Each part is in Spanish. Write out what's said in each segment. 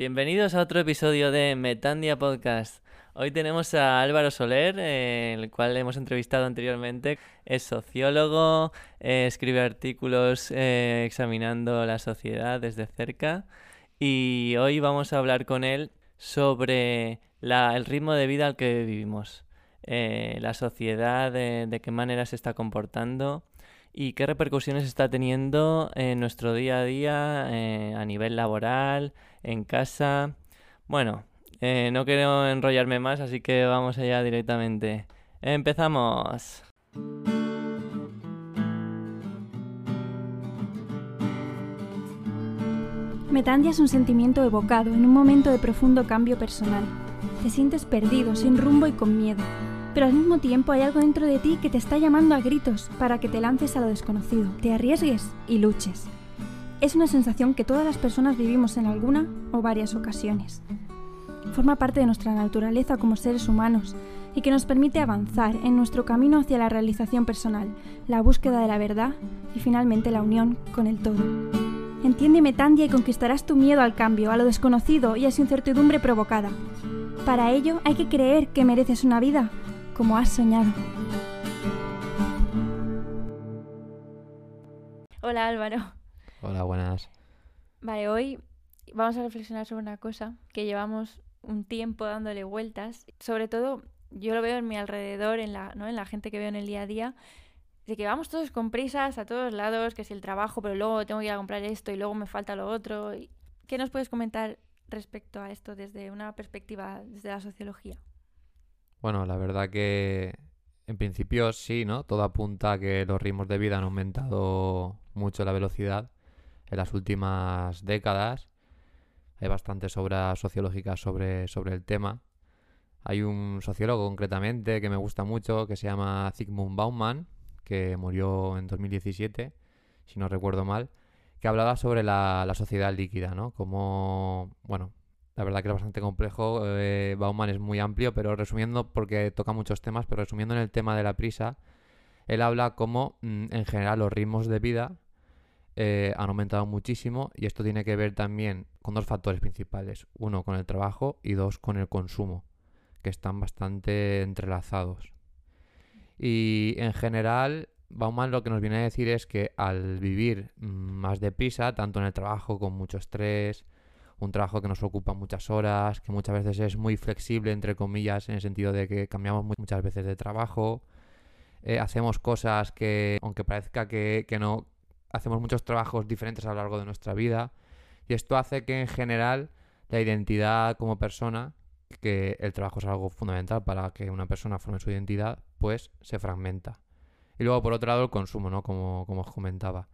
Bienvenidos a otro episodio de Metandia Podcast. Hoy tenemos a Álvaro Soler, eh, el cual hemos entrevistado anteriormente. Es sociólogo, eh, escribe artículos eh, examinando la sociedad desde cerca y hoy vamos a hablar con él sobre el ritmo de vida al que vivimos, la sociedad, de qué manera se está comportando y qué repercusiones está teniendo en nuestro día a día a nivel laboral, en casa. Bueno, eh, no quiero enrollarme más, así que vamos allá directamente. ¡Empezamos! Metandia es un sentimiento evocado en un momento de profundo cambio personal. Te sientes perdido, sin rumbo y con miedo, pero al mismo tiempo hay algo dentro de ti que te está llamando a gritos para que te lances a lo desconocido, te arriesgues y luches. Es una sensación que todas las personas vivimos en alguna o varias ocasiones. Forma parte de nuestra naturaleza como seres humanos y que nos permite avanzar en nuestro camino hacia la realización personal, la búsqueda de la verdad y finalmente la unión con el todo. Entiéndeme Tandia y conquistarás tu miedo al cambio, a lo desconocido y a su incertidumbre provocada. Para ello hay que creer que mereces una vida como has soñado. Hola Álvaro. Hola, buenas. Vale, hoy vamos a reflexionar sobre una cosa que llevamos un tiempo dándole vueltas. Sobre todo, yo lo veo en mi alrededor, en la, ¿no? en la gente que veo en el día a día, de que vamos todos con prisas a todos lados, que si el trabajo, pero luego tengo que ir a comprar esto y luego me falta lo otro. ¿Qué nos puedes comentar respecto a esto desde una perspectiva, desde la sociología? Bueno, la verdad que en principio sí, ¿no? Todo apunta a que los ritmos de vida han aumentado mucho la velocidad en las últimas décadas. Hay bastantes obras sociológicas sobre, sobre el tema. Hay un sociólogo concretamente que me gusta mucho que se llama Zygmunt Bauman, que murió en 2017, si no recuerdo mal, que hablaba sobre la, sociedad líquida, ¿no? Como, bueno, la verdad que es bastante complejo. Eh, Bauman es muy amplio, pero resumiendo, porque toca muchos temas, pero resumiendo en el tema de la prisa, él habla como mm, en general los ritmos de vida eh, han aumentado muchísimo y esto tiene que ver también con dos factores principales. Uno con el trabajo y dos con el consumo, que están bastante entrelazados. Y en general, Bauman lo que nos viene a decir es que al vivir más deprisa, tanto en el trabajo con mucho estrés, un trabajo que nos ocupa muchas horas, que muchas veces es muy flexible, entre comillas, en el sentido de que cambiamos muchas veces de trabajo, eh, hacemos cosas que, aunque parezca que, que, no, hacemos muchos trabajos diferentes a lo largo de nuestra vida y esto hace que en general la identidad como persona, que el trabajo es algo fundamental para que una persona forme su identidad, pues se fragmenta. Y luego por otro lado el consumo, ¿no? Como, como os comentaba.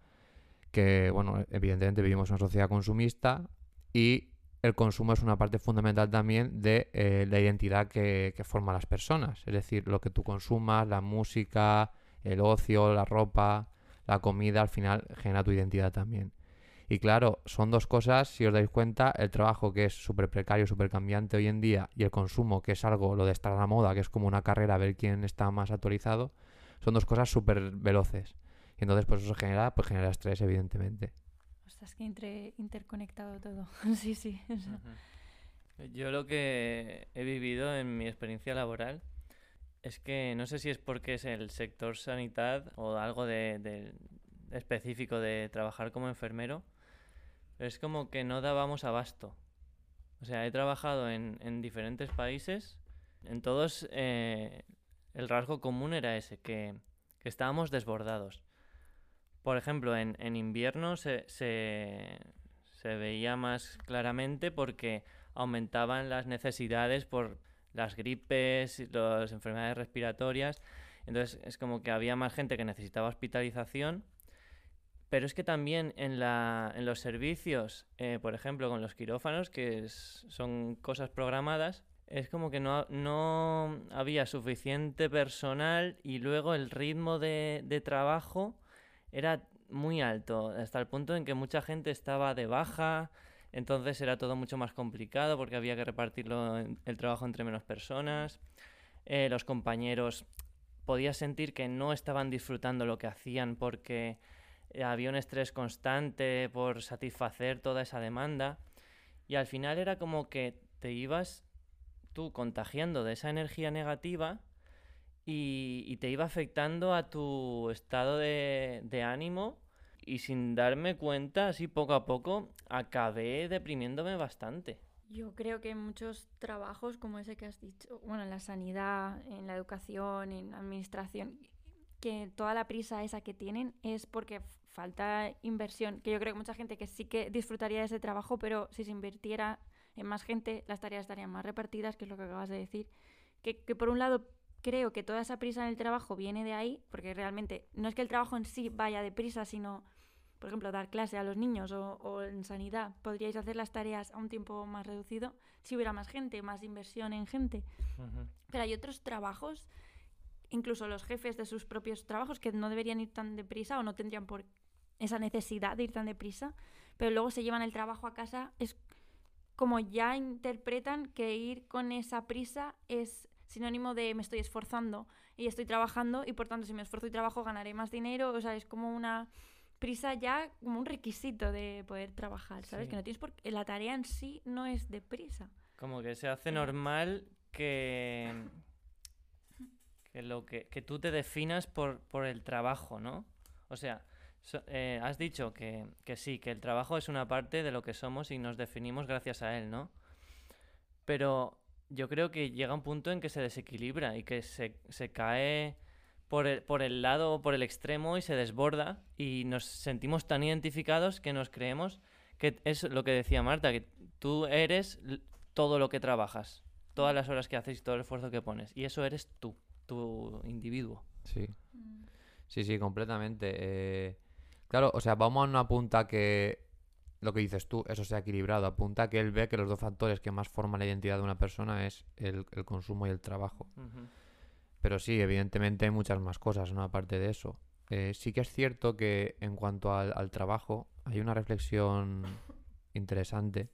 Que, bueno, evidentemente vivimos en una sociedad consumista y el consumo es una parte fundamental también de eh, la identidad que, forman las personas. Es decir, lo que tú consumas, la música, el ocio, la ropa, la comida al final genera tu identidad también. Y claro, son dos cosas, si os dais cuenta, el trabajo que es súper precario, súper cambiante hoy en día, y el consumo, que es algo, lo de estar a la moda, que es como una carrera, a ver quién está más actualizado, son dos cosas súper veloces. Y entonces, pues eso genera, pues genera estrés, evidentemente. Ostras, que entre, interconectado todo. sí, sí. Yo lo que he vivido en mi experiencia laboral es que no sé si es porque es el sector sanidad o algo de, específico de trabajar como enfermero, pero es como que no dábamos abasto. O sea, he trabajado en, diferentes países, en todos eh, el rasgo común era ese, que, estábamos desbordados. Por ejemplo, en, invierno se, veía más claramente porque aumentaban las necesidades por las gripes, las enfermedades respiratorias. Entonces es como que había más gente que necesitaba hospitalización. Pero es que también en, los servicios, eh, por ejemplo, con los quirófanos, que son cosas programadas, es como que no, había suficiente personal y luego el ritmo de, trabajo era muy alto, hasta el punto en que mucha gente estaba de baja, entonces era todo mucho más complicado porque había que repartirlo el trabajo entre menos personas. Eh, los compañeros podías sentir que no estaban disfrutando lo que hacían porque había un estrés constante por satisfacer toda esa demanda. Y al final era como que te ibas tú contagiando de esa energía negativa y, te iba afectando a tu estado de, de ánimo y sin darme cuenta, así poco a poco, acabé deprimiéndome bastante. Yo creo que muchos trabajos como ese que has dicho, bueno, en la sanidad, en la educación, en la administración, que toda la prisa esa que tienen es porque falta inversión, que yo creo que mucha gente que sí que disfrutaría de ese trabajo, pero si se invirtiera en más gente, las tareas estarían más repartidas, que es lo que acabas de decir. Que, que por un lado creo que toda esa prisa en el trabajo viene de ahí, porque realmente no es que el trabajo en sí vaya deprisa, sino por ejemplo, dar clase a los niños o, en sanidad, podríais hacer las tareas a un tiempo más reducido si hubiera más gente, más inversión en gente. Pero hay otros trabajos, incluso los jefes de sus propios trabajos, que no deberían ir tan deprisa o no tendrían por esa necesidad de ir tan deprisa, pero luego se llevan el trabajo a casa, es como ya interpretan que ir con esa prisa es sinónimo de me estoy esforzando y estoy trabajando y por tanto si me esfuerzo y trabajo ganaré más dinero, o sea, es como una prisa ya como un requisito de poder trabajar, ¿sabes? Que no tienes por la tarea en sí no es de prisa. Como que se hace normal que que lo que, que tú te definas por, por el trabajo, ¿no? O sea, eh, has dicho que, que, sí, que el trabajo es una parte de lo que somos y nos definimos gracias a él, ¿no? Pero yo creo que llega un punto en que se desequilibra y que se, se cae por el, por el lado, por el extremo y se desborda y nos sentimos tan identificados que nos creemos que es lo que decía Marta, que tú eres todo lo que trabajas, todas las horas que haces y todo el esfuerzo que pones. Y eso eres tú, tu individuo. Sí. Sí, sí, completamente. Eh, claro, o sea, vamos a una punta que lo que dices tú, eso se ha equilibrado. Apunta que él ve que los dos factores que más forman la identidad de una persona es el, consumo y el trabajo. Pero sí, evidentemente hay muchas más cosas, ¿no? Aparte de eso. Eh, sí que es cierto que en cuanto al, trabajo, hay una reflexión interesante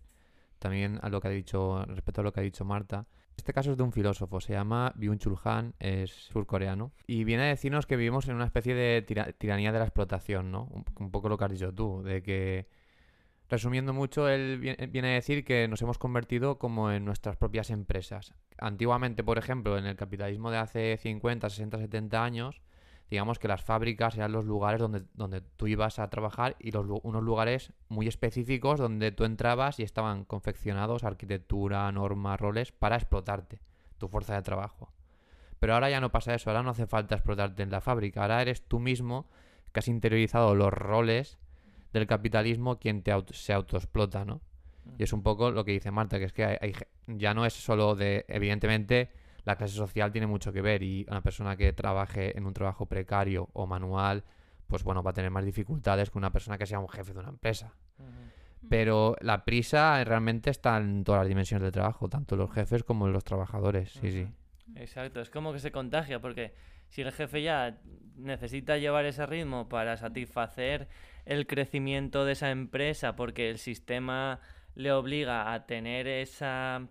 también a lo que ha dicho, respecto a lo que ha dicho Marta. Este caso es de un filósofo, se llama Byung-Chul Han, es surcoreano, y viene a decirnos que vivimos en una especie de tiranía de la explotación, ¿no? un, poco lo que has dicho tú, de que Resumiendo mucho, él viene a decir que nos hemos convertido como en nuestras propias empresas. Antiguamente, por ejemplo, en el capitalismo de hace 50, 60, 70 años, digamos que las fábricas eran los lugares donde, donde tú ibas a trabajar y los, unos lugares muy específicos donde tú entrabas y estaban confeccionados arquitectura, normas, roles para explotarte, tu fuerza de trabajo. Pero ahora ya no pasa eso, ahora no hace falta explotarte en la fábrica, ahora eres tú mismo que has interiorizado los roles del capitalismo quien te se autoexplota, ¿no? Y es un poco lo que dice Marta, que es que hay, ya no es solo de, evidentemente, la clase social tiene mucho que ver y una persona que trabaje en un trabajo precario o manual, pues bueno, va a tener más dificultades que una persona que sea un jefe de una empresa. Pero la prisa realmente está en todas las dimensiones del trabajo, tanto los jefes como los trabajadores, sí, sí. Exacto, es como que se contagia, porque si el jefe ya necesita llevar ese ritmo para satisfacer el crecimiento de esa empresa porque el sistema le obliga a tener esa,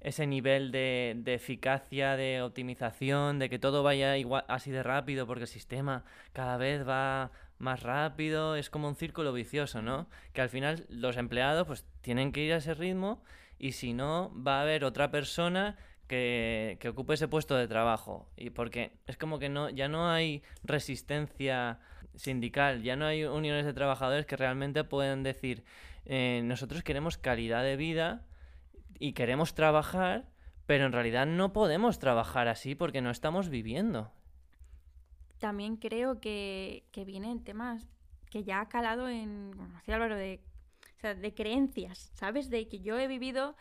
ese nivel de, de, eficacia, de optimización, de que todo vaya igual, así de rápido porque el sistema cada vez va más rápido, es como un círculo vicioso, ¿no? Que al final los empleados pues tienen que ir a ese ritmo y si no va a haber otra persona que, que ocupe ese puesto de trabajo y porque es como que no ya no hay resistencia sindical, ya no hay uniones de trabajadores que realmente pueden decir, eh, nosotros queremos calidad de vida y queremos trabajar, pero en realidad no podemos trabajar así porque no estamos viviendo. También creo que, que vienen temas que ya ha calado en, como decía Álvaro, de, de creencias, ¿sabes? De que yo he vivido,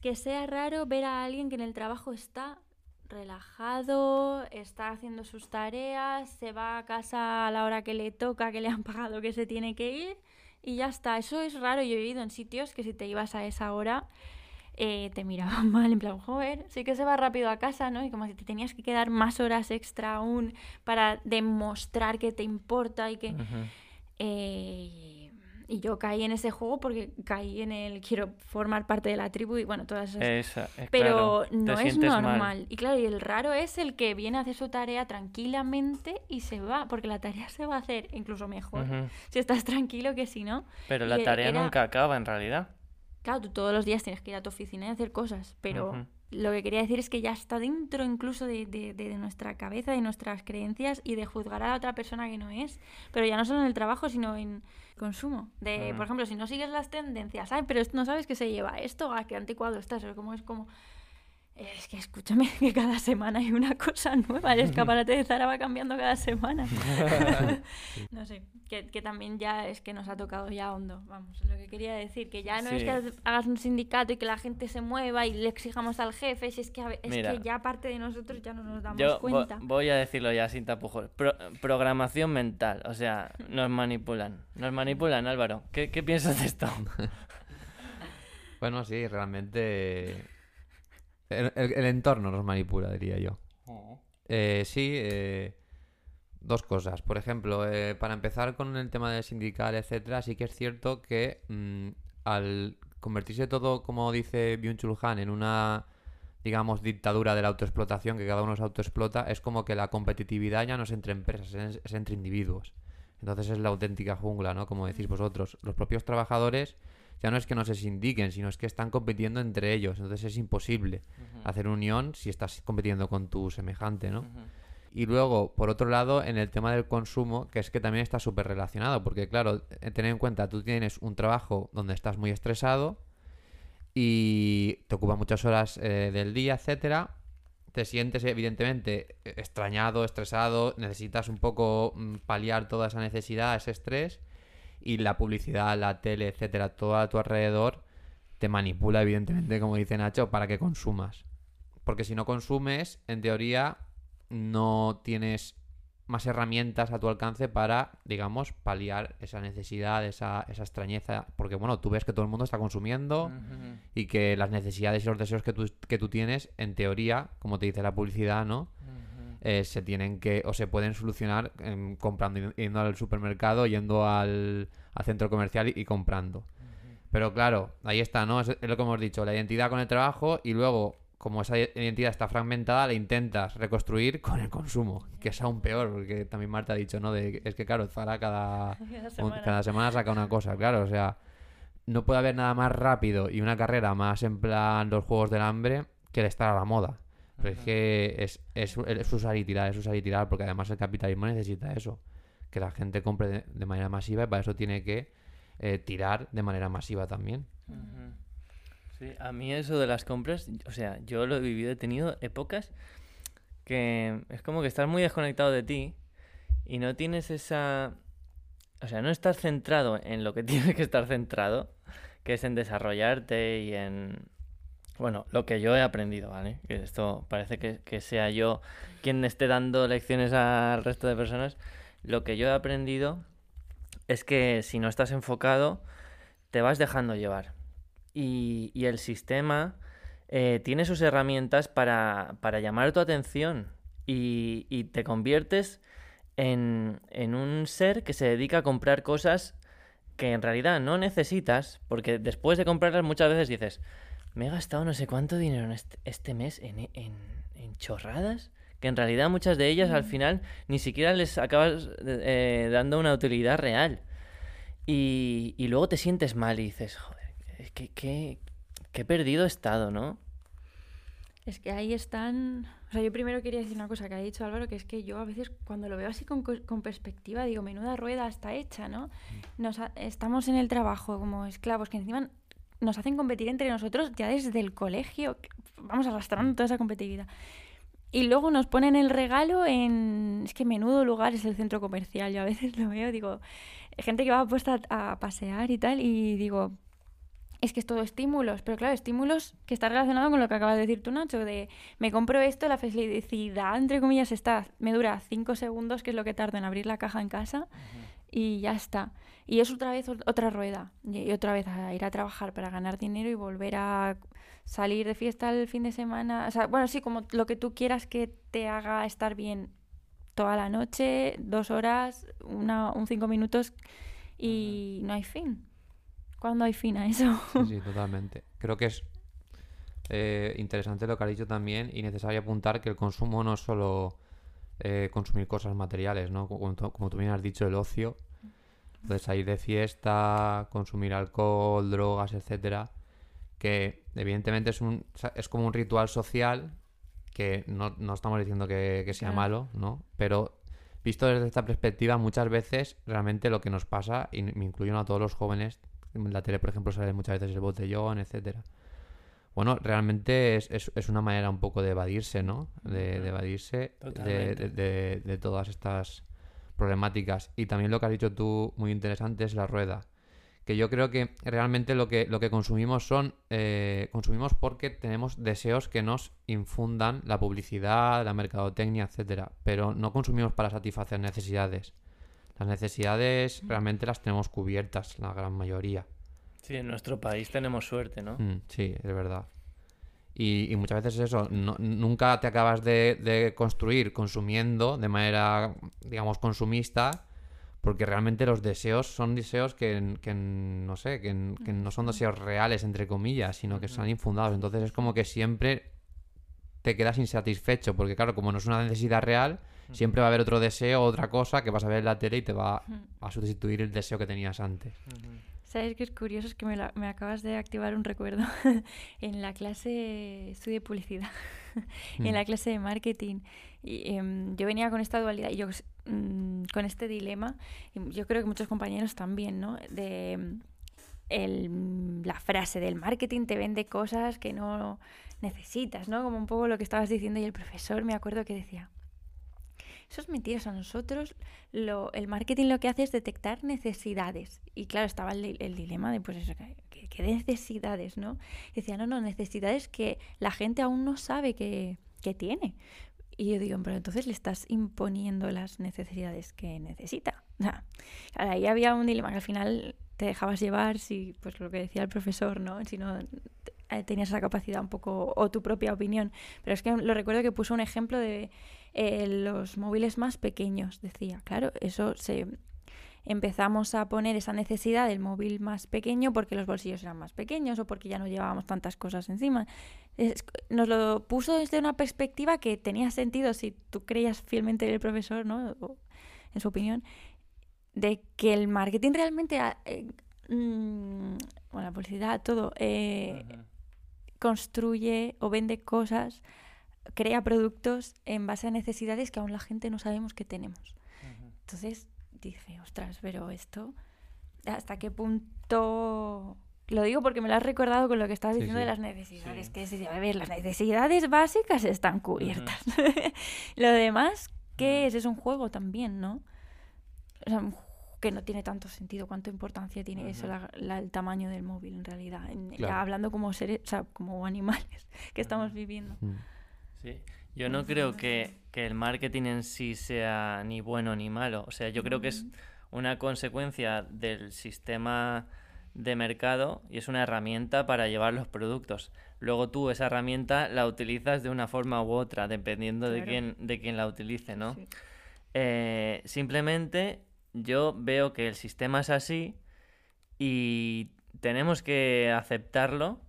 que sea raro ver a alguien que en el trabajo está relajado, está haciendo sus tareas, se va a casa a la hora que le toca, que le han pagado que se tiene que ir y ya está. Eso es raro. Yo he vivido en sitios que si te ibas a esa hora eh, te miraban mal, en plan, joder, sí que se va rápido a casa, ¿no? Y como si te tenías que quedar más horas extra aún para demostrar que te importa y que... Y yo caí en ese juego porque caí en el quiero formar parte de la tribu y bueno, todas esas... Eh, Pero no es normal. Y claro, y el raro es el que viene a hacer su tarea tranquilamente y se va, porque la tarea se va a hacer incluso mejor si estás tranquilo que si no. Pero la tarea nunca acaba en realidad. Claro, tú todos los días tienes que ir a tu oficina y hacer cosas, pero. Lo que quería decir es que ya está dentro incluso de, de- de nuestra cabeza, de nuestras creencias y de juzgar a la otra persona que no es. Pero ya no solo en el trabajo, sino en consumo. De, Mm. por ejemplo, si no sigues las tendencias, ay, pero no sabes que se lleva esto, a qué anticuado estás, o como es como... Es que escúchame que cada semana hay una cosa nueva. El escaparate de Zara va cambiando cada semana. no sé, que, que también ya es que nos ha tocado ya hondo. Vamos, lo que quería decir, que ya no es que hagas un sindicato y que la gente se mueva y le exijamos al jefe, si es que, es Mira. que ya parte de nosotros ya no nos damos Yo vo- cuenta. voy a decirlo ya sin tapujos. Pro- programación mental, o sea, nos manipulan. Nos manipulan, Álvaro. ¿Qué, qué piensas de esto? Bueno, sí, realmente el, el- el entorno nos manipula, diría yo. Eh, sí, eh, dos cosas. Por ejemplo, eh, para empezar con el tema del sindical, etcétera, sí que es cierto que mm, al convertirse todo, como dice Byung-Chul Han, en una, digamos, dictadura de la autoexplotación, que cada uno se autoexplota, es como que la competitividad ya no es entre empresas, es, es entre individuos. Entonces es la auténtica jungla, ¿no? Como decís vosotros. Los propios trabajadores ya no es que no se sindiquen, sino es que están compitiendo entre ellos. Entonces es imposible hacer unión si estás compitiendo con tu semejante, ¿no? Y luego, por otro lado, en el tema del consumo, que es que también está súper relacionado, porque claro, eh, ten en cuenta, tú tienes un trabajo donde estás muy estresado y te ocupa muchas horas eh, del día, etcétera. Te sientes evidentemente eh, extrañado, estresado, necesitas un poco mm, paliar toda esa necesidad, ese estrés, y la publicidad, la tele, etcétera, todo a tu alrededor te manipula, evidentemente, como dice Nacho, para que consumas. Porque si no consumes, en teoría, no tienes más herramientas a tu alcance para, digamos, paliar esa necesidad, esa, esa extrañeza. Porque, bueno, tú ves que todo el mundo está consumiendo y que las necesidades y los deseos que tú, que tú tienes, en teoría, como te dice la publicidad, ¿no? Eh, se tienen que, o se pueden solucionar em, comprando, yendo al supermercado, yendo al, al centro comercial y, y comprando. Pero claro, ahí está, ¿no? Es, es lo que hemos dicho, la identidad con el trabajo y luego, como esa identidad está fragmentada, la intentas reconstruir con el consumo, que es aún peor, porque también Marta ha dicho, ¿no? De, es que claro, Zara cada, Cada un- semana. cada semana saca una cosa, claro, o sea, no puede haber nada más rápido y una carrera más en plan los juegos del hambre que el estar a la moda. Pero es que es, es, es usar y tirar, es usar y tirar, porque además el capitalismo necesita eso, que la gente compre de, de manera masiva y para eso tiene que eh, tirar de manera masiva también. Sí, a mí eso de las compras, o sea, yo lo he vivido, he tenido épocas que es como que estás muy desconectado de ti y no tienes esa... O sea, no estás centrado en lo que tienes que estar centrado, que es en desarrollarte y en... Bueno, lo que yo he aprendido, ¿vale? Que esto parece que, que sea yo quien esté dando lecciones al resto de personas. Lo que yo he aprendido es que si no estás enfocado, te vas dejando llevar. Y, y el sistema eh, tiene sus herramientas para, para llamar tu atención y, y te conviertes en, en un ser que se dedica a comprar cosas que en realidad no necesitas, porque después de comprarlas muchas veces dices, me he gastado no sé cuánto dinero en este, este mes en, en, en chorradas, que en realidad muchas de ellas al final ni siquiera les acabas eh, dando una utilidad real. Y, y luego te sientes mal y dices, joder, es que, que, que he perdido estado, ¿no? Es que ahí están... O sea, yo primero quería decir una cosa que ha dicho Álvaro, que es que yo a veces cuando lo veo así con, co- con perspectiva, digo, menuda rueda está hecha, ¿no? Nos ha- estamos en el trabajo como esclavos, que encima nos hacen competir entre nosotros ya desde el colegio. Vamos arrastrando toda esa competitividad. Y luego nos ponen el regalo en... Es que menudo lugar es el centro comercial. Yo a veces lo veo, digo, gente que va puesta a, a pasear y tal, y digo, es que es todo estímulos, pero claro, estímulos que está relacionado con lo que acabas de decir tú, Nacho, de me compro esto, la felicidad, entre comillas, está, me dura cinco segundos, que es lo que tardo en abrir la caja en casa, y ya está. Y es otra vez ot- otra rueda, y otra vez a ir a trabajar para ganar dinero y volver a salir de fiesta el fin de semana, o sea, bueno, sí, como lo que tú quieras que te haga estar bien toda la noche, dos horas, una, un cinco minutos, y no hay fin. ¿Cuándo hay fin a eso? Sí, sí, totalmente. Creo que es eh, interesante lo que has dicho también y necesario apuntar que el consumo no es solo eh, consumir cosas materiales, ¿no? Como, tú- como tú bien has dicho, el ocio, de salir de fiesta, consumir alcohol, drogas, etcétera, que evidentemente es, un, es como un ritual social que no, no estamos diciendo que, que sea Claro. malo, ¿no? Pero visto desde esta perspectiva, muchas veces realmente lo que nos pasa, y me incluyo a todos los jóvenes, en la tele, por ejemplo, sale muchas veces el botellón, etcétera. Bueno, realmente es, es- es una manera un poco de evadirse, ¿no? De, de evadirse de, de- de- de todas estas problemáticas. Y también lo que has dicho tú, muy interesante, es la rueda. Que yo creo que realmente lo que, lo que consumimos son. eh, consumimos porque tenemos deseos que nos infundan la publicidad, la mercadotecnia, etcétera. Pero no consumimos para satisfacer necesidades. Las necesidades realmente las tenemos cubiertas, la gran mayoría. Sí, en nuestro país tenemos suerte, ¿no? Mm, sí, es verdad. Y, y muchas veces eso, no- nunca te acabas de, de construir consumiendo de manera, digamos, consumista, porque realmente los deseos son deseos que, que no sé, que, que no son deseos reales, entre comillas, sino que están infundados. Entonces es como que siempre te quedas insatisfecho, porque claro, como no es una necesidad real, siempre va a haber otro deseo, otra cosa que vas a ver en la tele y te va a sustituir el deseo que tenías antes. ¿Sabes qué es curioso? Es que me, la- me acabas de activar un recuerdo. en la clase estudié publicidad, Mm. en la clase de marketing. Y, em, yo venía con esta dualidad y yo mm, con este dilema. Y yo creo que muchos compañeros también, ¿no? De em, el- la frase del marketing te vende cosas que no necesitas, ¿no? Como un poco lo que estabas diciendo. Y el profesor me acuerdo que decía. Eso es mentira, o sea, nosotros lo, el marketing lo que hace es detectar necesidades. Y claro, estaba el, el dilema de, pues eso, ¿qué, qué- necesidades, no? Y decía, no, no, necesidades que la gente aún no sabe que, que tiene. Y yo digo, pero entonces le estás imponiendo las necesidades que necesita. Claro, ahí había un dilema que al final te dejabas llevar si, pues lo que decía el profesor, ¿no? Si no eh, tenías esa capacidad un poco, o tu propia opinión. Pero es que lo recuerdo que puso un ejemplo de eh, los móviles más pequeños, decía. Claro, eso se empezamos a poner esa necesidad del móvil más pequeño porque los bolsillos eran más pequeños o porque ya no llevábamos tantas cosas encima. Es- nos lo puso desde una perspectiva que tenía sentido si tú creías fielmente en el profesor, ¿no? O en su opinión, de que el marketing realmente, ah, eh, mm, bueno, la publicidad, todo, eh, construye o vende cosas, crea productos en base a necesidades que aún la gente no sabemos que tenemos. Entonces dije, ostras, pero esto, ¿hasta qué punto? Lo digo porque me lo has recordado con lo que estabas Sí, diciendo de las necesidades, Sí. que es decir, a ver, las necesidades básicas están cubiertas. lo demás, ¿qué es? Es un juego también, ¿no? O sea, que no tiene tanto sentido, cuánta importancia tiene eso, la- la- el tamaño del móvil en realidad. En- Ya hablando como seres, o sea, como animales que estamos viviendo. Sí. Yo no creo que, que el marketing en sí sea ni bueno ni malo. O sea, yo creo que es una consecuencia del sistema de mercado y es una herramienta para llevar los productos. Luego tú esa herramienta la utilizas de una forma u otra, dependiendo de quién, de quién la utilice, ¿no? Sí. Eh, simplemente yo veo que el sistema es así y tenemos que aceptarlo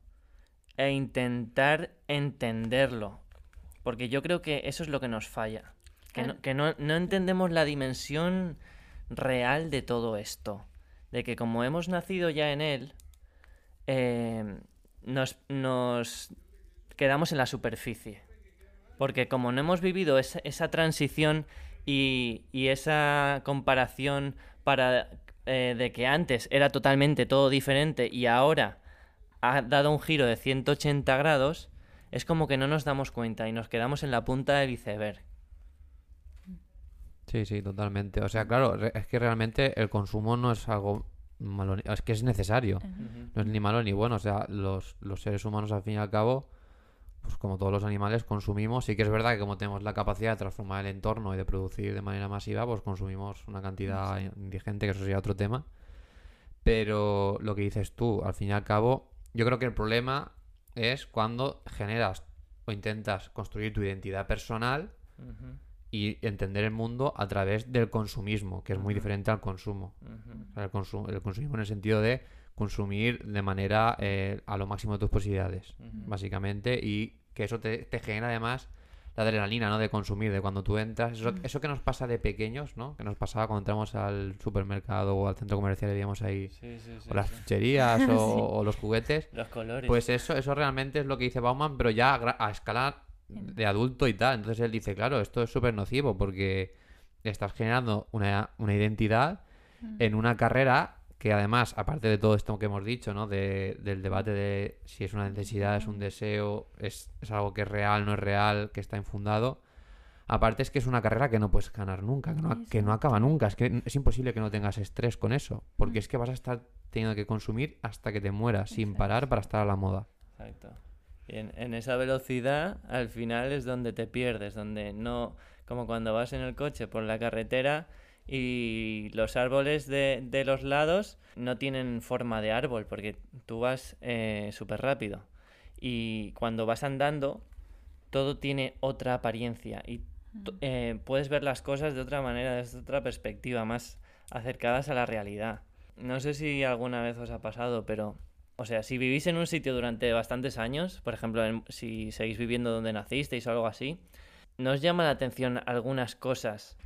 e intentar entenderlo. Porque yo creo que eso es lo que nos falla. Que, no, Claro. que no, no entendemos la dimensión real de todo esto. De que como hemos nacido ya en él, eh, nos, nos quedamos en la superficie. Porque como no hemos vivido esa, esa transición y, y esa comparación para eh, de que antes era totalmente todo diferente y ahora ha dado un giro de 180 grados, es como que no nos damos cuenta y nos quedamos en la punta del iceberg. Sí, sí, totalmente. O sea, claro, es que realmente el consumo no es algo malo, es que es necesario. No es ni malo ni bueno. O sea, los, los seres humanos al fin y al cabo, pues como todos los animales, consumimos. Sí que es verdad que como tenemos la capacidad de transformar el entorno y de producir de manera masiva, pues consumimos una cantidad indigente, que eso sería otro tema. Pero lo que dices tú, al fin y al cabo, yo creo que el problema es cuando generas o intentas construir tu identidad personal y entender el mundo a través del consumismo, que es muy diferente al consumo. O sea, el, consu- el consumismo en el sentido de consumir de manera eh, a lo máximo de tus posibilidades, básicamente, y que eso te, te genera además la adrenalina, ¿no? De consumir, de cuando tú entras. Eso, Mm. eso que nos pasa de pequeños, ¿no? Que nos pasaba cuando entramos al supermercado o al centro comercial y veíamos ahí Sí, sí, sí. o las chucherías o, o los juguetes. Los colores. Pues eso, eso realmente es lo que dice Bauman, pero ya a, a escala de adulto y tal. Entonces él dice, claro, esto es súper nocivo porque estás generando una, una identidad Mm. en una carrera que además, aparte de todo esto que hemos dicho, ¿no? De- del debate de si es una necesidad, es un deseo, es, es algo que es real, no es real, que está infundado. Aparte es que es una carrera que no puedes ganar nunca, que no, que no acaba nunca. Es que es imposible que no tengas estrés con eso, porque es que vas a estar teniendo que consumir hasta que te mueras, sin parar para estar a la moda. Exacto. Y en, en esa velocidad, al final es donde te pierdes, donde no, como cuando vas en el coche por la carretera y los árboles de, de los lados no tienen forma de árbol, porque tú vas eh, súper rápido. Y cuando vas andando, todo tiene otra apariencia y t- eh, puedes ver las cosas de otra manera, desde otra perspectiva, más acercadas a la realidad. No sé si alguna vez os ha pasado, pero o sea, si vivís en un sitio durante bastantes años, por ejemplo, en- si seguís viviendo donde nacisteis o algo así, ¿no os llama la atención algunas cosas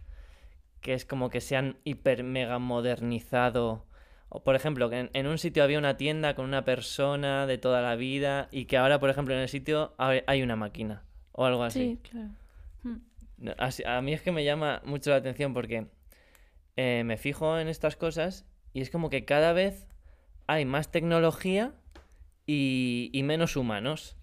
que es como que se han hiper mega modernizado? O, por ejemplo, que en, en un sitio había una tienda con una persona de toda la vida y que ahora, por ejemplo, en el sitio hay una máquina o algo así. Sí, claro. Mm. Así- a mí es que me llama mucho la atención porque eh, me fijo en estas cosas y es como que cada vez hay más tecnología y, y menos humanos.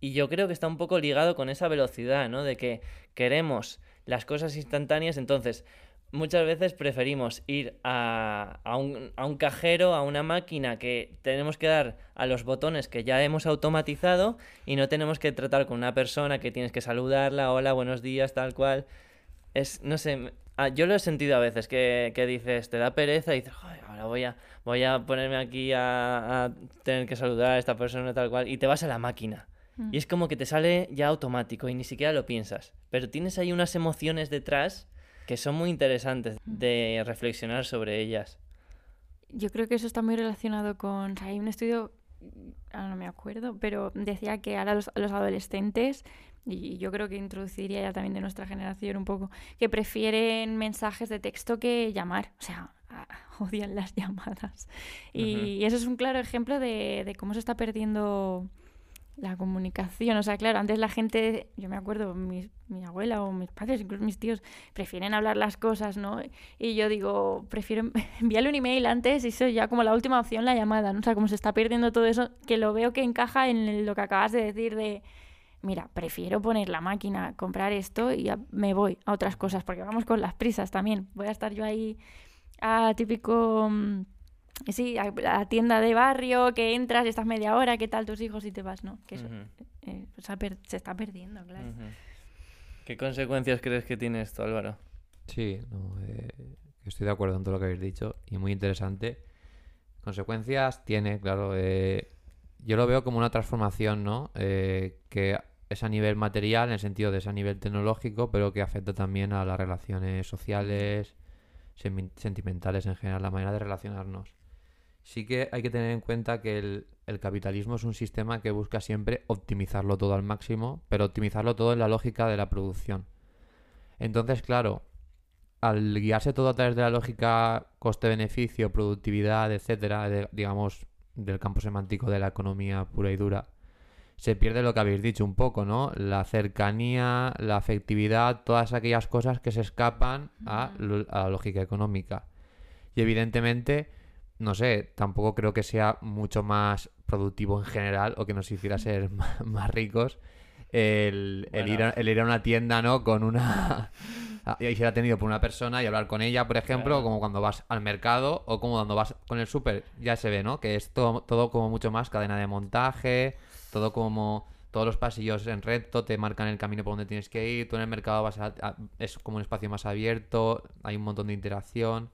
Y yo creo que está un poco ligado con esa velocidad, ¿no? De que queremos las cosas instantáneas, entonces muchas veces preferimos ir a, a un, cajero, a una máquina que tenemos que dar a los botones que ya hemos automatizado y no tenemos que tratar con una persona que tienes que saludarla, hola, buenos días, tal cual. Es, no sé, ah, yo lo he sentido a veces que, que dices, te da pereza y dices, "Joder, ahora voy a, voy a ponerme aquí a, a tener que saludar a esta persona, tal cual, y te vas a la máquina. Mm. Y es como que te sale ya automático y ni siquiera lo piensas. Pero tienes ahí unas emociones detrás que son muy interesantes de reflexionar sobre ellas. Yo creo que eso está muy relacionado con. o sea, hay un estudio, ahora no me acuerdo, pero decía que ahora los, los adolescentes, y yo creo que introduciría ya también de nuestra generación un poco, que prefieren mensajes de texto que llamar. O sea, odian las llamadas. Y eso es un claro ejemplo de, de cómo se está perdiendo la comunicación. O sea, claro, antes la gente, yo me acuerdo, mis- mi abuela o mis padres, incluso mis tíos, prefieren hablar las cosas, ¿no? Y yo digo, prefiero enviarle un email antes y eso ya como la última opción la llamada, ¿no? O sea, como se está perdiendo todo eso, que lo veo que encaja en lo que acabas de decir de, mira, prefiero poner la máquina, comprar esto y me voy a otras cosas, porque vamos con las prisas también. Voy a estar yo ahí a típico... Sí, a la tienda de barrio, que entras y estás media hora, ¿qué tal tus hijos y te vas? No, que eso eh, se, per- se está perdiendo, claro. ¿Qué consecuencias crees que tiene esto, Álvaro? Sí, no, eh, estoy de acuerdo en todo lo que habéis dicho y muy interesante. Consecuencias tiene, claro. eh, yo lo veo como una transformación, ¿no? Eh, que es a nivel material, en el sentido de es a nivel tecnológico, pero que afecta también a las relaciones sociales, sentimentales en general, la manera de relacionarnos. Sí que hay que tener en cuenta que el, el capitalismo es un sistema que busca siempre optimizarlo todo al máximo, pero optimizarlo todo en la lógica de la producción. Entonces, claro, al guiarse todo a través de la lógica coste-beneficio, productividad, etcétera, de- digamos, del campo semántico de la economía pura y dura, se pierde lo que habéis dicho un poco, ¿no? La cercanía, la afectividad, todas aquellas cosas que se escapan a la lógica económica. Y evidentemente, no sé, tampoco creo que sea mucho más productivo en general o que nos hiciera ser más ricos el, el ir, a, Bueno. el ir a una tienda, ¿no? Con una... y ser atendido por una persona y hablar con ella, por ejemplo, Claro. como cuando vas al mercado o como cuando vas con el súper, ya se ve, ¿no? Que es todo, todo como mucho más cadena de montaje, todo como todos los pasillos en recto te marcan el camino por donde tienes que ir, tú en el mercado vas a- a- es como un espacio más abierto, hay un montón de interacción.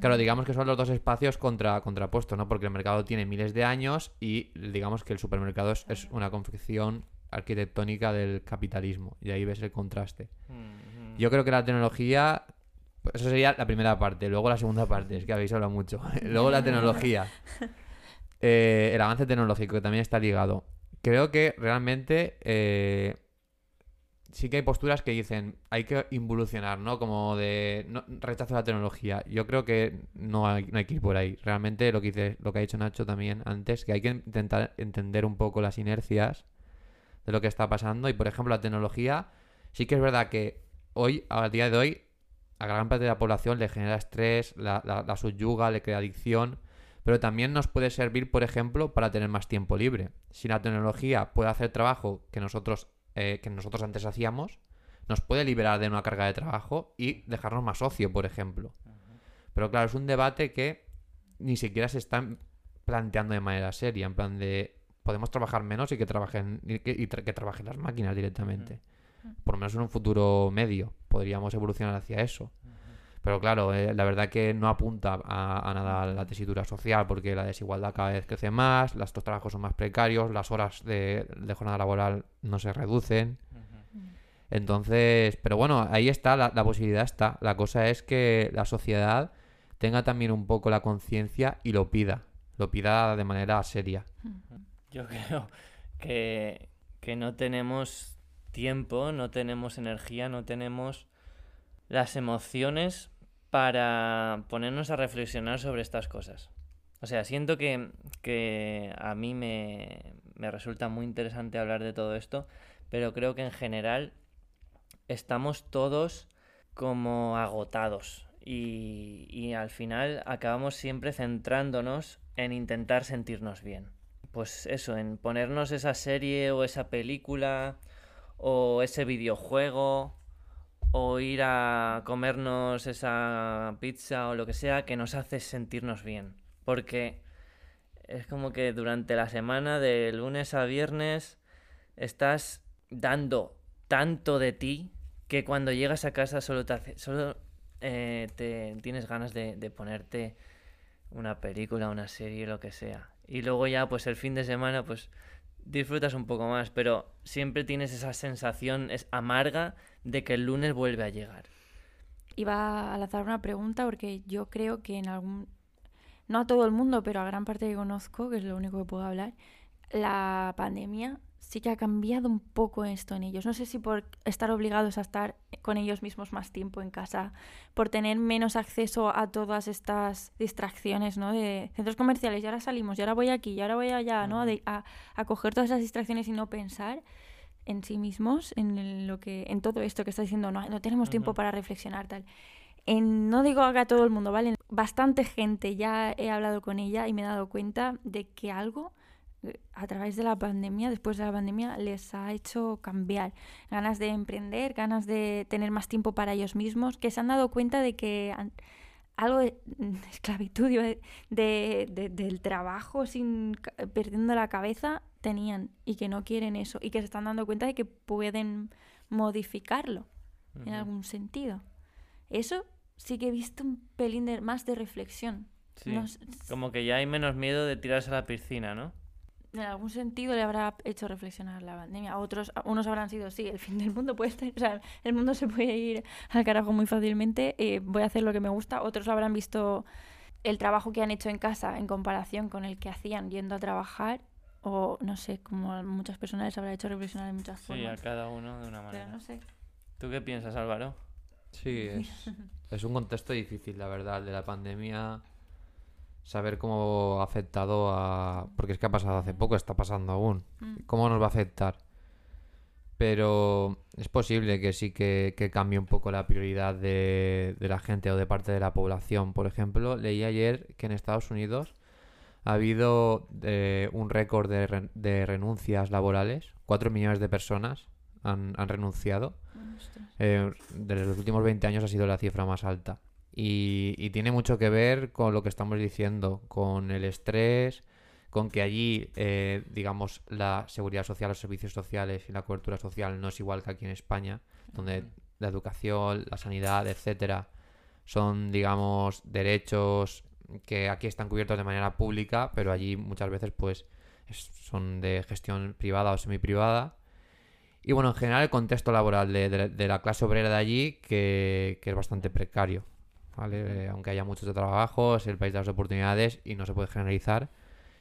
Claro, digamos que son los dos espacios contra, contrapuestos, ¿no? Porque el mercado tiene miles de años y digamos que el supermercado es, es una confección arquitectónica del capitalismo. Y ahí ves el contraste. Yo creo que la tecnología, pues eso sería la primera parte. Luego la segunda parte, es que habéis hablado mucho. Luego la tecnología. Eh, el avance tecnológico que también está ligado. Creo que realmente eh, sí que hay posturas que dicen hay que involucionar, ¿no? Como de no, rechazo a la tecnología. Yo creo que no hay, no hay que ir por ahí. Realmente lo que dice, lo que ha dicho Nacho también antes, que hay que intentar entender un poco las inercias de lo que está pasando. Y por ejemplo, la tecnología, sí que es verdad que hoy, al día de hoy, a gran parte de la población le genera estrés, la, la, la subyuga, le crea adicción. Pero también nos puede servir, por ejemplo, para tener más tiempo libre. Si la tecnología puede hacer trabajo que nosotros eh, que nosotros antes hacíamos, nos puede liberar de una carga de trabajo y dejarnos más ocio, por ejemplo. Pero claro, es un debate que ni siquiera se está planteando de manera seria, en plan de podemos trabajar menos y que trabajen y que, y tra- que trabajen las máquinas directamente. Por lo menos en un futuro medio podríamos evolucionar hacia eso. Pero claro, eh, la verdad que no apunta a, a nada la tesitura social porque la desigualdad cada vez crece más, los trabajos son más precarios, las horas de, de jornada laboral no se reducen. Entonces, pero bueno, ahí está, la, la posibilidad está. La cosa es que la sociedad tenga también un poco la conciencia y lo pida. Lo pida de manera seria. Yo creo que, que no tenemos tiempo, no tenemos energía, no tenemos las emociones para ponernos a reflexionar sobre estas cosas. O sea, siento que, que a mí me, me resulta muy interesante hablar de todo esto, pero creo que en general estamos todos como agotados y, y al final acabamos siempre centrándonos en intentar sentirnos bien. Pues eso, en ponernos esa serie o esa película o ese videojuego o ir a comernos esa pizza o lo que sea que nos hace sentirnos bien. Porque es como que durante la semana de lunes a viernes estás dando tanto de ti que cuando llegas a casa solo te eh, tienes ganas de, de ponerte una película, una serie, lo que sea. Y luego ya, pues el fin de semana, pues disfrutas un poco más, pero siempre tienes esa sensación es amarga de que el lunes vuelve a llegar. Iba a lanzar una pregunta porque yo creo que en algún, no a todo el mundo, pero a gran parte que conozco, que es lo único que puedo hablar, la pandemia sí que ha cambiado un poco esto en ellos. No sé si por estar obligados a estar con ellos mismos más tiempo en casa, por tener menos acceso a todas estas distracciones, ¿no? De centros comerciales, y ahora salimos, y ahora voy aquí, y ahora voy allá, ¿no? De- a, a coger todas esas distracciones y no pensar en sí mismos, en lo que, en todo esto que está diciendo, no, no tenemos tiempo para reflexionar, tal. En- no digo que a todo el mundo, ¿vale? Bastante gente ya he hablado con ella y me he dado cuenta de que algo eh, a través de la pandemia, después de la pandemia, les ha hecho cambiar. Ganas de emprender, ganas de tener más tiempo para ellos mismos, que se han dado cuenta de que algo de esclavitud, de- de- de- del trabajo sin perdiendo la cabeza tenían y que no quieren eso y que se están dando cuenta de que pueden modificarlo en algún sentido. Eso sí que he visto un pelín de- más de reflexión. Sí, como que ya hay menos miedo de tirarse a la piscina, ¿no? en algún sentido le habrá hecho reflexionar la pandemia. A otros, a unos habrán sido, sí, el fin del mundo puede estar, o sea, el mundo se puede ir al carajo muy fácilmente, eh, voy a hacer lo que me gusta. Otros habrán visto el trabajo que han hecho en casa en comparación con el que hacían yendo a trabajar, o no sé, como a muchas personas les habrá hecho reflexionar de muchas Sí, a formas. cada uno de una Pero manera. no sé. ¿Tú qué piensas, Álvaro? Sí, es, es un contexto difícil, la verdad, el de la pandemia. Saber cómo ha afectado a... Porque es que ha pasado hace poco, está pasando aún. Mm. ¿Cómo nos va a afectar? Pero es posible que sí que, que cambie un poco la prioridad de, de la gente o de parte de la población. Por ejemplo, leí ayer que en Estados Unidos ha habido eh, un récord de, ren- de renuncias laborales. Cuatro millones de personas han, han renunciado. Eh, de los últimos 20 años ha sido la cifra más alta. Y, y tiene mucho que ver con lo que estamos diciendo, con el estrés, con que allí, eh, digamos, la seguridad social, los servicios sociales y la cobertura social no es igual que aquí en España, donde la educación, la sanidad, etcétera, son, digamos, derechos que aquí están cubiertos de manera pública, pero allí muchas veces, pues, es- son de gestión privada o semiprivada. Y bueno, en general el contexto laboral de, de- de la clase obrera de allí, que, que es bastante precario, ¿vale? Eh, aunque haya muchos trabajos, es el país de las oportunidades y no se puede generalizar.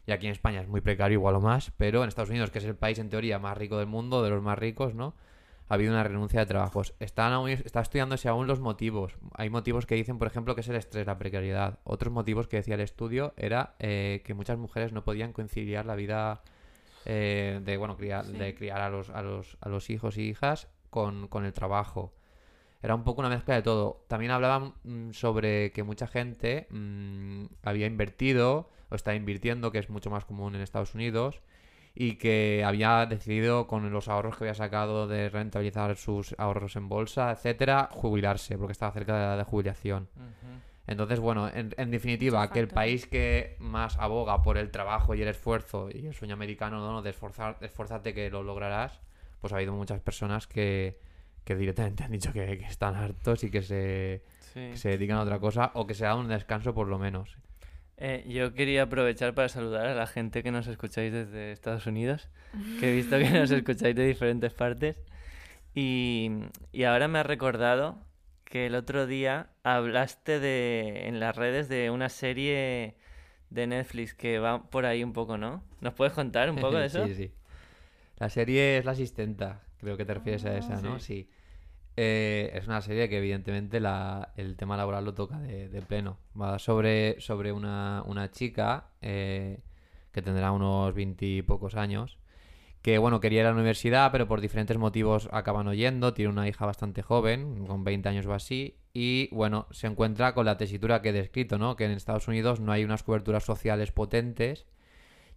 Y aquí en España es muy precario, igual o más, pero en Estados Unidos, que es el país en teoría más rico del mundo, de los más ricos, ¿no? Ha habido una renuncia de trabajos. Están aún, está estudiándose aún los motivos. Hay motivos que dicen, por ejemplo, que es el estrés, la precariedad. Otros motivos que decía el estudio era eh, que muchas mujeres no podían conciliar la vida eh, de, bueno, criar, de criar a los, a, los, a los hijos y hijas con, con el trabajo. Era un poco una mezcla de todo. También hablaban mm, sobre que mucha gente mm, había invertido o está invirtiendo, que es mucho más común en Estados Unidos, y que había decidido con los ahorros que había sacado de rentabilizar sus ahorros en bolsa, etcétera, jubilarse, porque estaba cerca de la edad de jubilación. Entonces, bueno, en, en definitiva, que el país que más aboga por el trabajo y el esfuerzo y el sueño americano, ¿no? De esforzar, esfuérzate que lo lograrás, pues ha habido muchas personas que, que directamente han dicho que, que están hartos y que se, Sí. que se dedican a otra cosa o que se dan un descanso por lo menos. Eh, yo quería aprovechar para saludar a la gente que nos escucháis desde Estados Unidos, que he visto que nos escucháis de diferentes partes. Y, y ahora me ha recordado que el otro día hablaste de, en las redes de una serie de Netflix que va por ahí un poco, ¿no? ¿Nos puedes contar un poco de eso? Sí, sí. La serie es La Asistenta, creo que te refieres a esa, ¿no? Sí. Eh, es una serie que evidentemente la, el tema laboral lo toca de, pleno. Va sobre, sobre una, una chica eh, que tendrá unos veintipocos años, que bueno, quería ir a la universidad, pero por diferentes motivos acaban oyendo, tiene una hija bastante joven, con 20 años o así, y bueno, se encuentra con la tesitura que he descrito, ¿no? Que en Estados Unidos no hay unas coberturas sociales potentes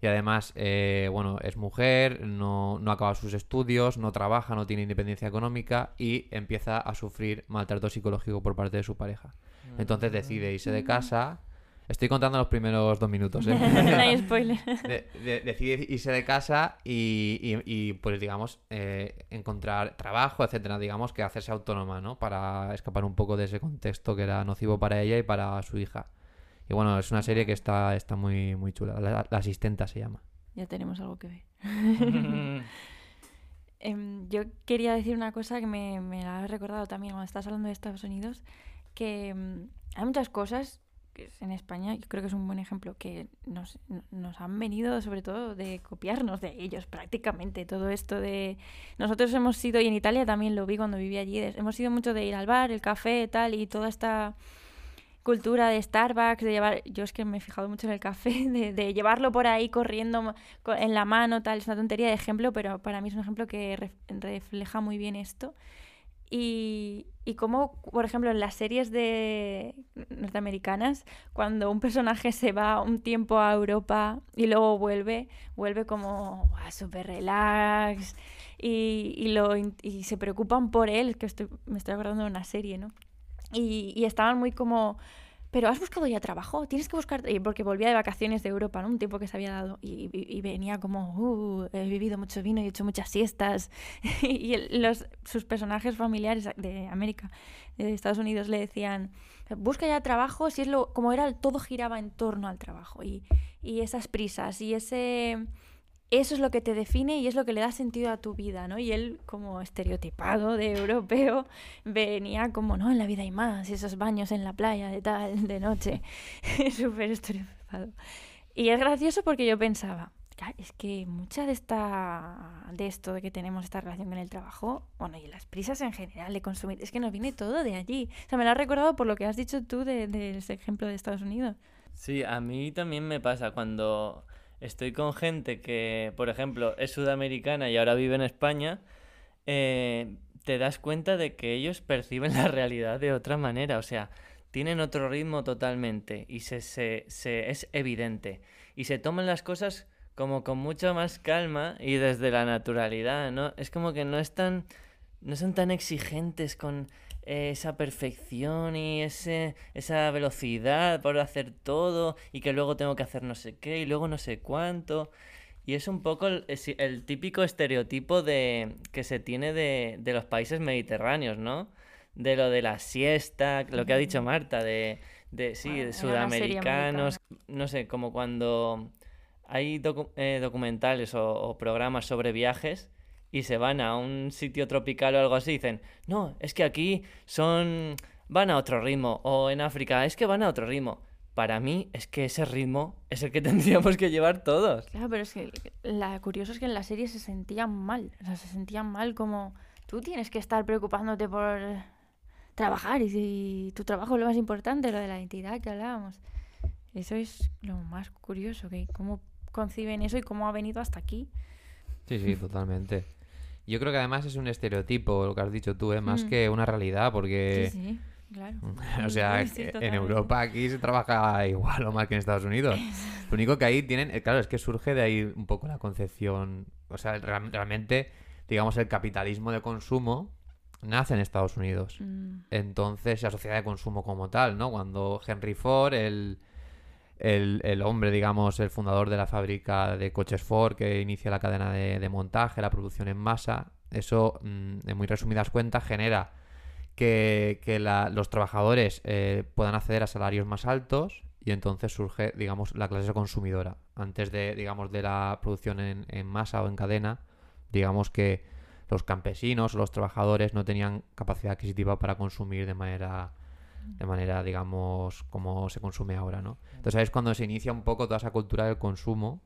y además, eh, bueno, es mujer, no, no acaba sus estudios, no trabaja, no tiene independencia económica y empieza a sufrir maltrato psicológico por parte de su pareja. Entonces decide irse de casa. Estoy contando los primeros dos minutos, ¿eh? no hay spoiler. De- de- decide irse de casa y, y- y, pues digamos eh, encontrar trabajo, etcétera, digamos que hacerse autónoma, ¿no? Para escapar un poco de ese contexto que era nocivo para ella y para su hija. Y bueno, es una serie que está, está muy, muy chula. La, la asistenta se llama. Ya tenemos algo que ver. Em, yo quería decir una cosa que me, me la has recordado también cuando estás hablando de Estados Unidos, que em, hay muchas cosas que es en España, yo creo que es un buen ejemplo, que nos, nos han venido sobre todo de copiarnos de ellos prácticamente, todo esto de... Nosotros hemos sido, y en Italia también lo vi cuando viví allí, hemos sido mucho de ir al bar, el café, tal, y toda esta cultura de Starbucks, de llevar, yo es que me he fijado mucho en el café, de, llevarlo por ahí corriendo en la mano, tal, es una tontería de ejemplo, pero para mí es un ejemplo que ref- refleja muy bien esto. Y, y como, por ejemplo, en las series de norteamericanas, cuando un personaje se va un tiempo a Europa y luego vuelve, vuelve como "Buah, súper relax y, y, lo, y se preocupan por él, que me estoy acordando de una serie, ¿no? Y, estaban muy como, pero has buscado ya trabajo, tienes que buscar, porque volvía de vacaciones de Europa, ¿no? Un tiempo que se había dado y, venía como, uh, he vivido mucho vino y he hecho muchas siestas. y los, sus personajes familiares de América, de Estados Unidos, le decían, busca ya trabajo, si es lo, como era, todo giraba en torno al trabajo y, y esas prisas y ese... Eso es lo que te define y es lo que le da sentido a tu vida, ¿no? Y él, como estereotipado de europeo, venía como, no, en la vida hay más, esos baños en la playa de tal, de noche, súper estereotipado. Y es gracioso porque yo pensaba, "Claro, es que mucha de esta de esto de que tenemos esta relación con el trabajo, bueno, y las prisas en general de consumir, es que nos viene todo de allí. O sea, me lo has recordado por lo que has dicho tú de- de ejemplo de Estados Unidos. Sí, a mí también me pasa cuando estoy con gente que, por ejemplo, es sudamericana y ahora vive en España, eh, te das cuenta de que ellos perciben la realidad de otra manera, o sea, tienen otro ritmo totalmente y se, se, se- es evidente y se toman las cosas como con mucha más calma y desde la naturalidad, ¿no? Es como que no están, no son tan exigentes con esa perfección y ese, esa velocidad por hacer todo y que luego tengo que hacer no sé qué y luego no sé cuánto. Y es un poco el, típico estereotipo de, que se tiene de, de los países mediterráneos, ¿no? De lo de la siesta, lo que ha dicho Marta, de, de sí, Bueno, de sudamericanos, no sé, como cuando hay docu- eh, documentales o, o programas sobre viajes y se van a un sitio tropical o algo así dicen, no, es que aquí son, van a otro ritmo, o en África, es que van a otro ritmo. para mí es que ese ritmo es el que tendríamos que llevar todos. Claro, pero es que la curioso es que en la serie se sentían mal. O sea, se sentían mal como tú tienes que estar preocupándote por trabajar y tu trabajo es lo más importante, lo de la identidad que hablábamos. Eso es lo más curioso, que cómo conciben eso y cómo ha venido hasta aquí. Sí, sí, totalmente. Yo creo que además es un estereotipo, lo que has dicho tú, ¿eh? más Mm. que una realidad, porque... Sí, sí, claro. O sea, Sí, sí, que en. Europa aquí se trabaja igual o más que en Estados Unidos. Lo único que ahí tienen, eh, claro, es que surge de ahí un poco la concepción, o sea, real- realmente, digamos, el capitalismo de consumo nace en Estados Unidos. Mm, Entonces, la sociedad de consumo como tal, ¿no? Cuando Henry Ford, el, el, el hombre, digamos, el fundador de la fábrica de coches Ford, que inicia la cadena de, de montaje, la producción en masa, eso, mm, en muy resumidas cuentas, genera que, que la- los trabajadores eh, puedan acceder a salarios más altos y entonces surge, digamos, la clase consumidora. Antes de, digamos, de la producción en, en masa o en cadena, digamos que los campesinos o los trabajadores no tenían capacidad adquisitiva para consumir de manera de manera digamos como se consume ahora no entonces es cuando se inicia un poco toda esa cultura del consumo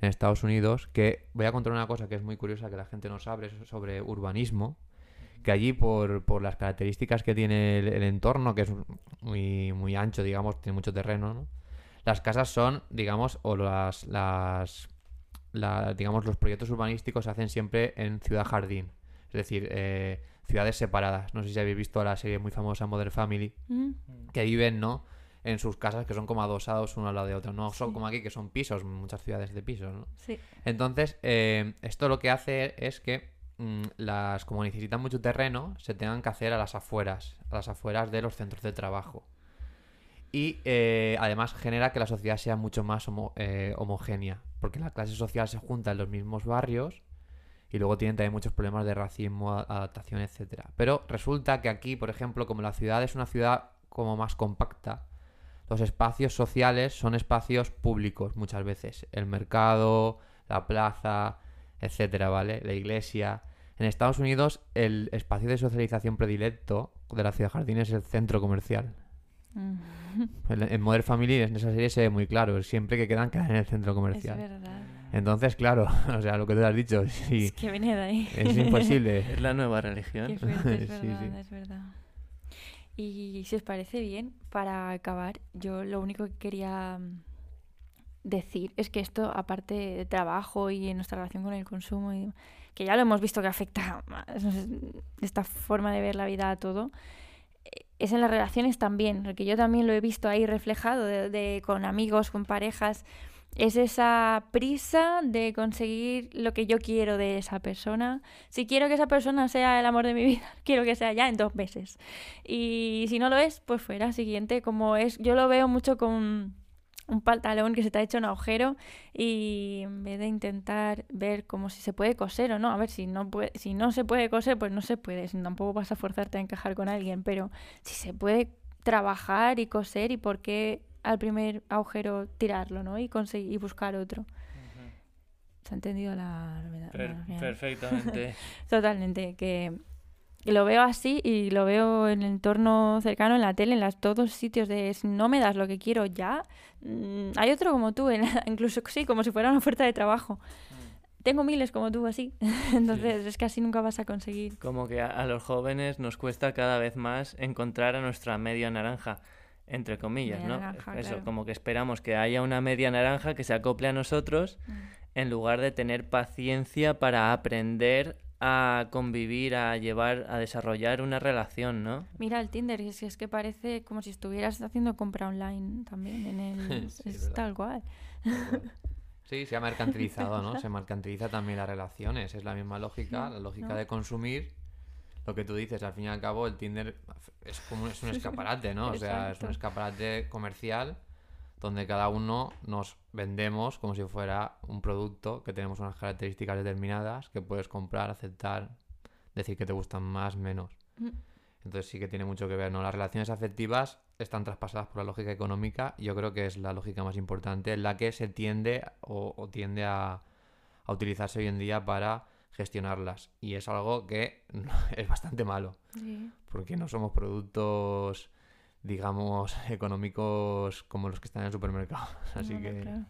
en Estados Unidos que voy a contar una cosa que es muy curiosa que la gente no sabe sobre urbanismo que allí por, por las características que tiene el, entorno que es muy muy ancho digamos tiene mucho terreno ¿no? las casas son digamos o las las la- digamos, los proyectos urbanísticos se hacen siempre en ciudad jardín. Es decir, eh, ciudades separadas. No sé si habéis visto la serie muy famosa Modern Family, mm, que viven, ¿no? En sus casas que son como adosados uno al lado de otro. No son como aquí, que son pisos, muchas ciudades de pisos, ¿no? sí. Entonces, eh, esto lo que hace es que mm, las, como necesitan mucho terreno, se tengan que hacer a las afueras, a las afueras de los centros de trabajo. Y eh, además genera que la sociedad sea mucho más homo- eh, homogénea, porque la clase social se junta en los mismos barrios y luego tienen también muchos problemas de racismo, adaptación, etcétera. Pero resulta que aquí, por ejemplo, como la ciudad es una ciudad como más compacta, los espacios sociales son espacios públicos muchas veces. El mercado, la plaza, etcétera, ¿vale? La iglesia. En Estados Unidos, el espacio de socialización predilecto de la ciudad jardín es el centro comercial. Mm, En Modern Family, en esa serie se ve muy claro. Siempre que quedan, quedan en el centro Es comercial. verdad. Entonces, claro, o sea, lo que tú has dicho, sí, Es que viene de ahí. es imposible. Es la nueva religión. Qué fuerte, es verdad, sí. es verdad. Y si os parece bien, para acabar, yo lo único que quería mm, decir es que esto, aparte de trabajo y en nuestra relación con el consumo, y- que ya lo hemos visto que afecta más, esta forma de ver la vida a todo, eh, es en las relaciones también, porque yo también lo he visto ahí reflejado de, de- con amigos, con parejas, es esa prisa de conseguir lo que yo quiero de esa persona. Si quiero que esa persona sea el amor de mi vida, quiero que sea ya en dos meses. Y si no lo es, pues fuera, siguiente. Como es, yo lo veo mucho con un pantalón que se te ha hecho un agujero y en vez de intentar ver como si se puede coser o no, a ver si no puede, si no se puede coser, pues no se puede, tampoco vas a forzarte a encajar con alguien, pero si se puede trabajar y coser y por qué al primer agujero tirarlo, ¿no? Y conseguir y buscar otro. ¿Se ha entendido la la- Per- la- perfectamente. Totalmente, que lo veo así y lo veo en el entorno cercano, en la tele, en las, todos sitios de no me das lo que quiero ya, mm, hay otro como tú, en- incluso sí, como si fuera una oferta de trabajo. Tengo miles como tú así, entonces es que así nunca vas a conseguir. Como que a, a los jóvenes nos cuesta cada vez más encontrar a nuestra media naranja, entre comillas, Media ¿no? naranja, Eso, claro. como que esperamos que haya una media naranja que se acople a nosotros en lugar de tener paciencia para aprender a convivir, a llevar, a desarrollar una relación, ¿no? Mira el Tinder, es, es que parece como si estuvieras haciendo compra online también, en el, Sí, es verdad. tal cual. Sí, se ha mercantilizado, ¿no? Se mercantiliza también las relaciones. Es la misma lógica, Sí, la lógica ¿no? de consumir. Lo que tú dices, al fin y al cabo, el Tinder es como es un escaparate, ¿no? O sea, es un escaparate comercial donde cada uno nos vendemos como si fuera un producto que tenemos unas características determinadas que puedes comprar, aceptar, decir que te gustan más, menos. Mm. Entonces sí que tiene mucho que ver, ¿no? Las relaciones afectivas están traspasadas por la lógica económica. Yo creo que es la lógica más importante, en la que se tiende o, o tiende a, a utilizarse hoy en día para gestionarlas. Y es algo que es bastante malo, Sí. porque no somos productos digamos, económicos como los que están en el supermercado. Así que... claro.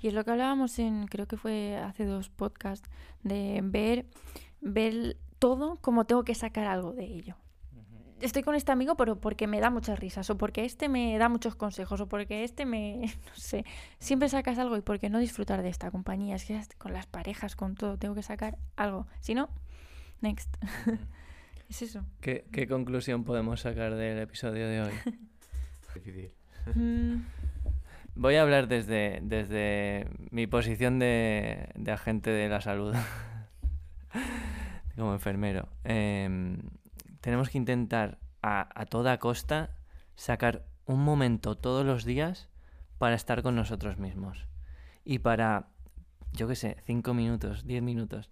Y es lo que hablábamos en, creo que fue hace dos podcasts, de ver, ver todo como tengo que sacar algo de ello. Estoy con este amigo, pero porque me da muchas risas, o porque este me da muchos consejos, o porque este me, no sé, siempre sacas algo y por qué no disfrutar de esta compañía, es que con las parejas, con todo, tengo que sacar algo. Si no, next. es eso. ¿Qué, qué conclusión podemos sacar del episodio de hoy? Difícil. Mm, Voy a hablar desde, desde mi posición de, de agente de la salud, como enfermero. Em, tenemos que intentar a, toda costa sacar un momento todos los días para estar con nosotros mismos. Y para, yo qué sé, cinco minutos, diez minutos,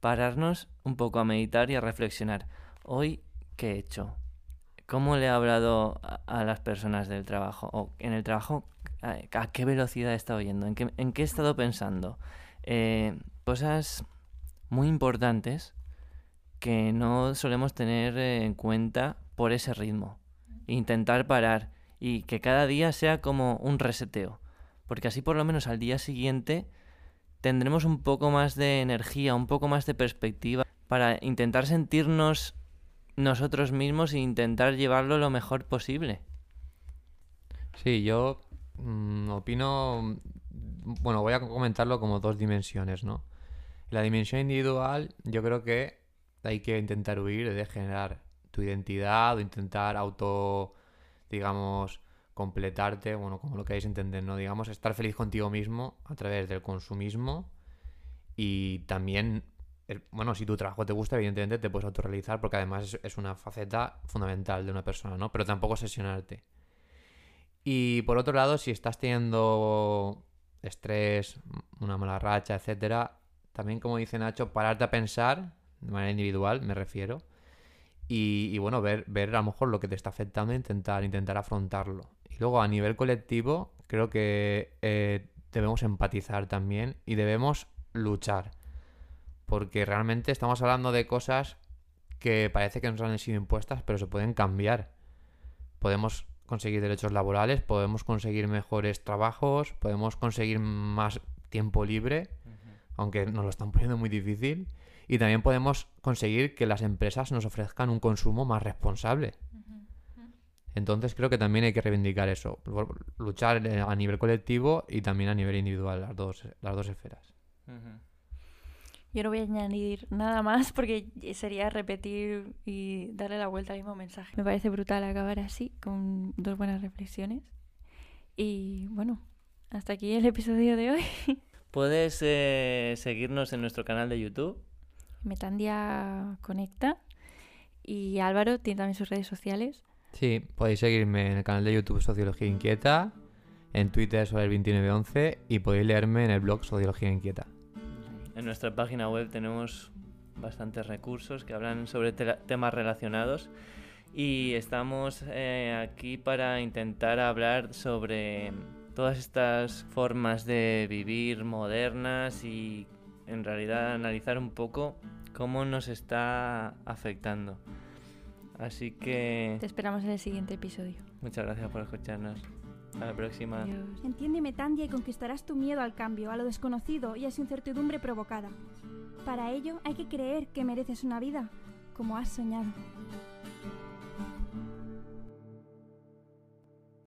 pararnos un poco a meditar y a reflexionar. Hoy, ¿qué he hecho? ¿Cómo le he hablado a, las personas del trabajo? O en el trabajo, ¿a, qué velocidad he estado yendo? ¿En qué, en qué he estado pensando? Eh, cosas muy importantes que no solemos tener eh, en cuenta por ese ritmo. Intentar parar y que cada día sea como un reseteo. Porque así por lo menos al día siguiente tendremos un poco más de energía, un poco más de perspectiva para intentar sentirnos nosotros mismos e intentar llevarlo lo mejor posible. Sí, yo mm, opino, bueno, voy a comentarlo como dos dimensiones, ¿no? La dimensión individual, yo creo que hay que intentar huir de generar tu identidad o intentar auto, digamos, completarte, bueno, como lo queráis entender, ¿no? Digamos, estar feliz contigo mismo a través del consumismo y también, el- bueno, si tu trabajo te gusta, evidentemente te puedes autorrealizar porque además es, una faceta fundamental de una persona, ¿no? Pero tampoco obsesionarte. Y por otro lado, si estás teniendo estrés, una mala racha, etcétera, también como dice Nacho, pararte a pensar, de manera individual, me refiero, y, y bueno, ver, ver a lo mejor lo que te está afectando e intentar, intentar afrontarlo. Y luego a nivel colectivo, creo que eh, debemos empatizar también y debemos luchar. Porque realmente estamos hablando de cosas que parece que nos han sido impuestas, pero se pueden cambiar. Podemos conseguir derechos laborales, podemos conseguir mejores trabajos, podemos conseguir más tiempo libre, aunque nos lo están poniendo muy difícil. Y también podemos conseguir que las empresas nos ofrezcan un consumo más responsable. Entonces creo que también hay que reivindicar eso, luchar eh, a nivel colectivo y también a nivel individual, las dos, las dos esferas. Yo no voy a añadir nada más porque sería repetir y darle la vuelta al mismo mensaje. Me parece brutal acabar así, con dos buenas reflexiones. Y bueno, hasta aquí el episodio de hoy. Puedes eh, seguirnos en nuestro canal de YouTube. Metandia Conecta. Y Álvaro tiene también sus redes sociales. Sí, podéis seguirme en el canal de YouTube Sociología Inquieta, en Twitter sobre el 2911 y podéis leerme en el blog Sociología Inquieta. En nuestra página web tenemos bastantes recursos que hablan sobre temas relacionados y estamos eh, aquí para intentar hablar sobre todas estas formas de vivir modernas y en realidad analizar un poco cómo nos está afectando. Así que Te esperamos en el siguiente episodio. muchas gracias por escucharnos. Hasta la próxima. Adiós. Entiéndeme, Tandia, y conquistarás tu miedo al cambio, a lo desconocido y a su incertidumbre provocada. Para ello hay que creer que mereces una vida como has soñado.